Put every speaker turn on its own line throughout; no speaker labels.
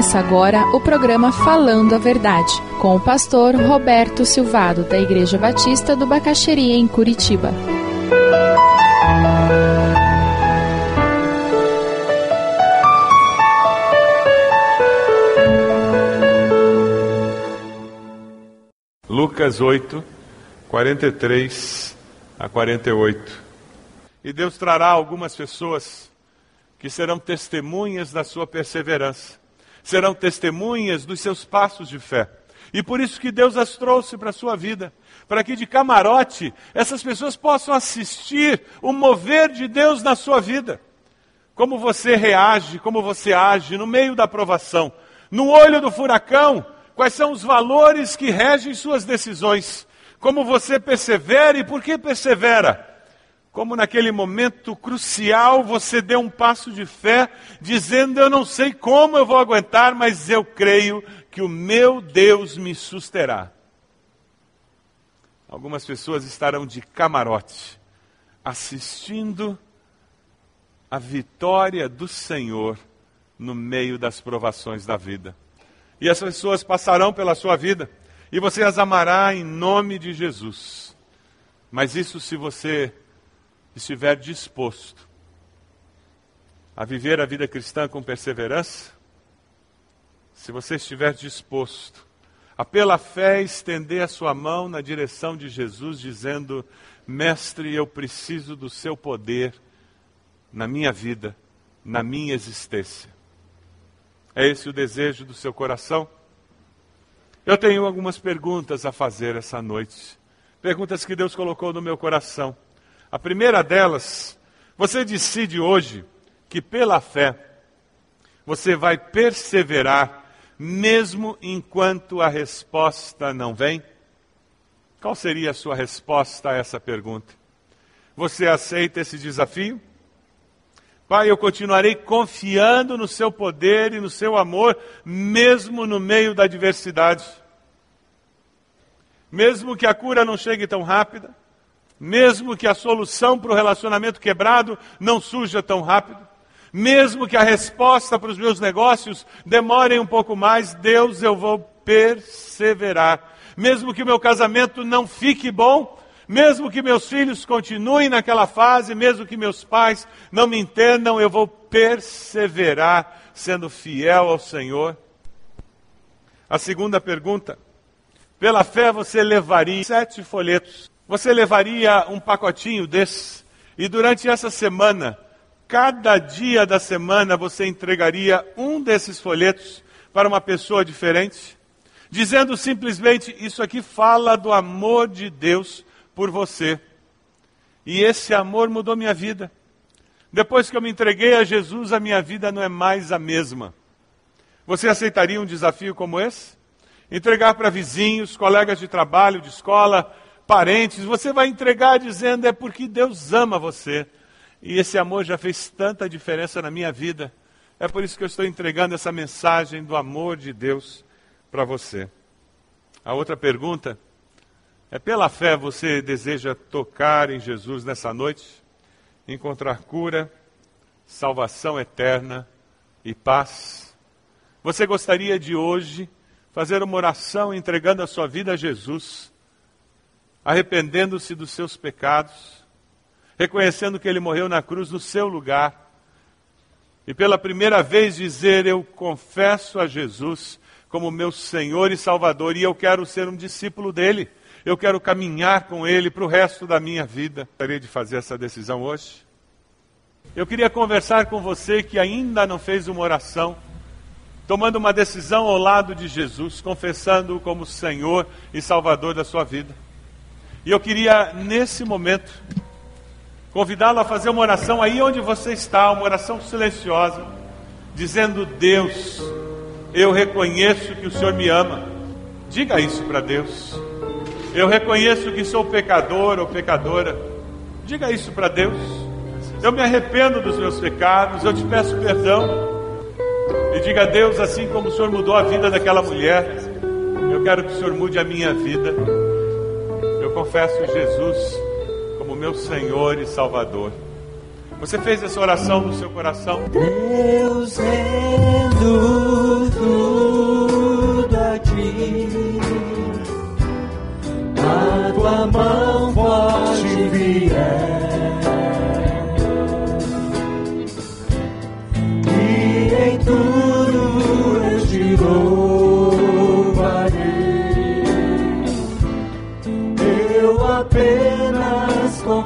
Começa agora o programa Falando a Verdade, com o pastor Roberto Silvado, da Igreja Batista do Bacaxeria, em Curitiba.
Lucas 8, 43 a 48. E Deus trará algumas pessoas que serão testemunhas da sua perseverança, serão testemunhas dos seus passos de fé. E por isso que Deus as trouxe para a sua vida, para que de camarote essas pessoas possam assistir o mover de Deus na sua vida. Como você reage, como você age no meio da provação, no olho do furacão, quais são os valores que regem suas decisões, como você persevera e por que persevera como naquele momento crucial você deu um passo de fé, dizendo: Eu não sei como eu vou aguentar, mas eu creio que o meu Deus me susterá. Algumas pessoas estarão de camarote, assistindo a vitória do Senhor no meio das provações da vida. E as pessoas passarão pela sua vida, e você as amará em nome de Jesus. Mas isso se você estiver disposto a viver a vida cristã com perseverança, se você estiver disposto a, pela fé, estender a sua mão na direção de Jesus, dizendo: Mestre, eu preciso do seu poder na minha vida, na minha existência. É esse o desejo do seu coração? Eu tenho algumas perguntas a fazer essa noite. Perguntas que Deus colocou no meu coração. A primeira delas, você decide hoje que pela fé você vai perseverar mesmo enquanto a resposta não vem? Qual seria a sua resposta a essa pergunta? Você aceita esse desafio? Pai, eu continuarei confiando no seu poder e no seu amor, mesmo no meio da adversidade. Mesmo que a cura não chegue tão rápida, mesmo que a solução para o relacionamento quebrado não surja tão rápido, mesmo que a resposta para os meus negócios demore um pouco mais, Deus, eu vou perseverar. Mesmo que o meu casamento não fique bom, mesmo que meus filhos continuem naquela fase, mesmo que meus pais não me entendam, eu vou perseverar sendo fiel ao Senhor. A segunda pergunta: pela fé você levaria sete folhetos você levaria um pacotinho desse e durante essa semana, cada dia da semana, você entregaria um desses folhetos para uma pessoa diferente, dizendo simplesmente: Isso aqui fala do amor de Deus por você. E esse amor mudou minha vida. Depois que eu me entreguei a Jesus, a minha vida não é mais a mesma. Você aceitaria um desafio como esse? Entregar para vizinhos, colegas de trabalho, de escola, parentes, você vai entregar dizendo é porque Deus ama você. E esse amor já fez tanta diferença na minha vida. É por isso que eu estou entregando essa mensagem do amor de Deus para você. A outra pergunta é: pela fé você deseja tocar em Jesus nessa noite? Encontrar cura, salvação eterna e paz? Você gostaria de hoje fazer uma oração entregando a sua vida a Jesus? Arrependendo-se dos seus pecados, reconhecendo que ele morreu na cruz no seu lugar, e pela primeira vez dizer: Eu confesso a Jesus como meu Senhor e Salvador, e eu quero ser um discípulo dele, eu quero caminhar com ele para o resto da minha vida. Gostaria de fazer essa decisão hoje? Eu queria conversar com você que ainda não fez uma oração, tomando uma decisão ao lado de Jesus, confessando-o como Senhor e Salvador da sua vida. E eu queria, nesse momento, convidá-lo a fazer uma oração aí onde você está, uma oração silenciosa, dizendo: Deus, eu reconheço que o Senhor me ama. Diga isso para Deus. Eu reconheço que sou pecador ou pecadora. Diga isso para Deus. Eu me arrependo dos meus pecados, eu te peço perdão. E diga a Deus, assim como o Senhor mudou a vida daquela mulher, eu quero que o Senhor mude a minha vida eu confesso Jesus como meu Senhor e Salvador. Você fez essa oração no seu coração?
Deus tudo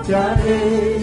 trái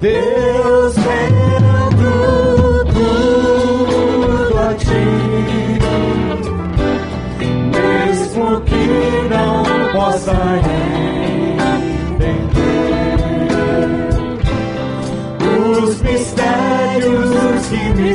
Deus vendo tudo a ti, mesmo que não possa entender os mistérios que me.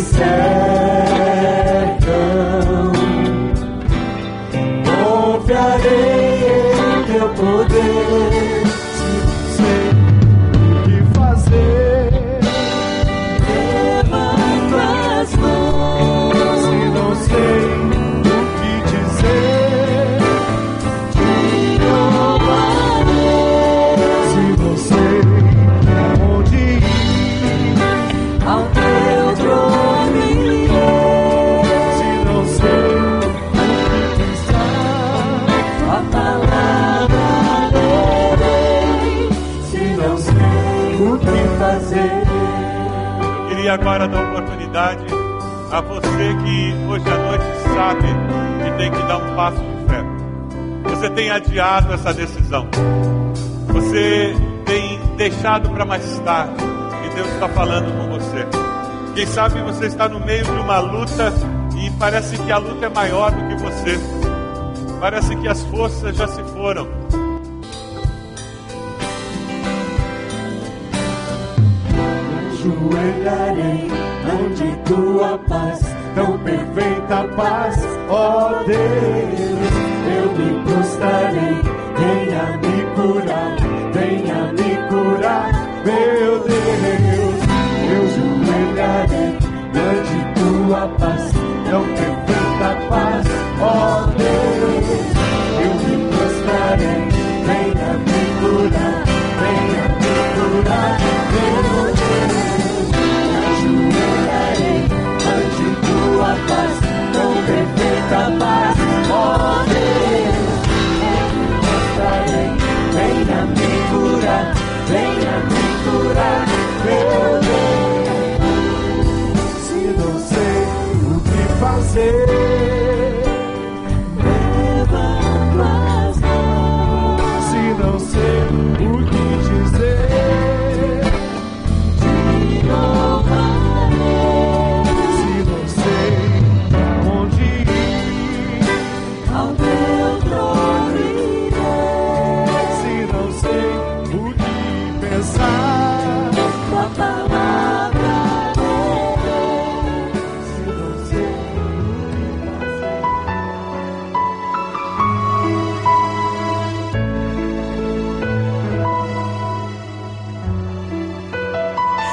Agora dar oportunidade a você que hoje à noite sabe que tem que dar um passo de fé. Você tem adiado essa decisão. Você tem deixado para mais tarde. E Deus está falando com você. Quem sabe você está no meio de uma luta e parece que a luta é maior do que você. Parece que as forças já se foram.
Ajoelharei ante tua paz, tão perfeita paz, ó Deus. Eu me prostrarei, venha me curar, venha me curar, meu Deus. Eu ajoelharei ante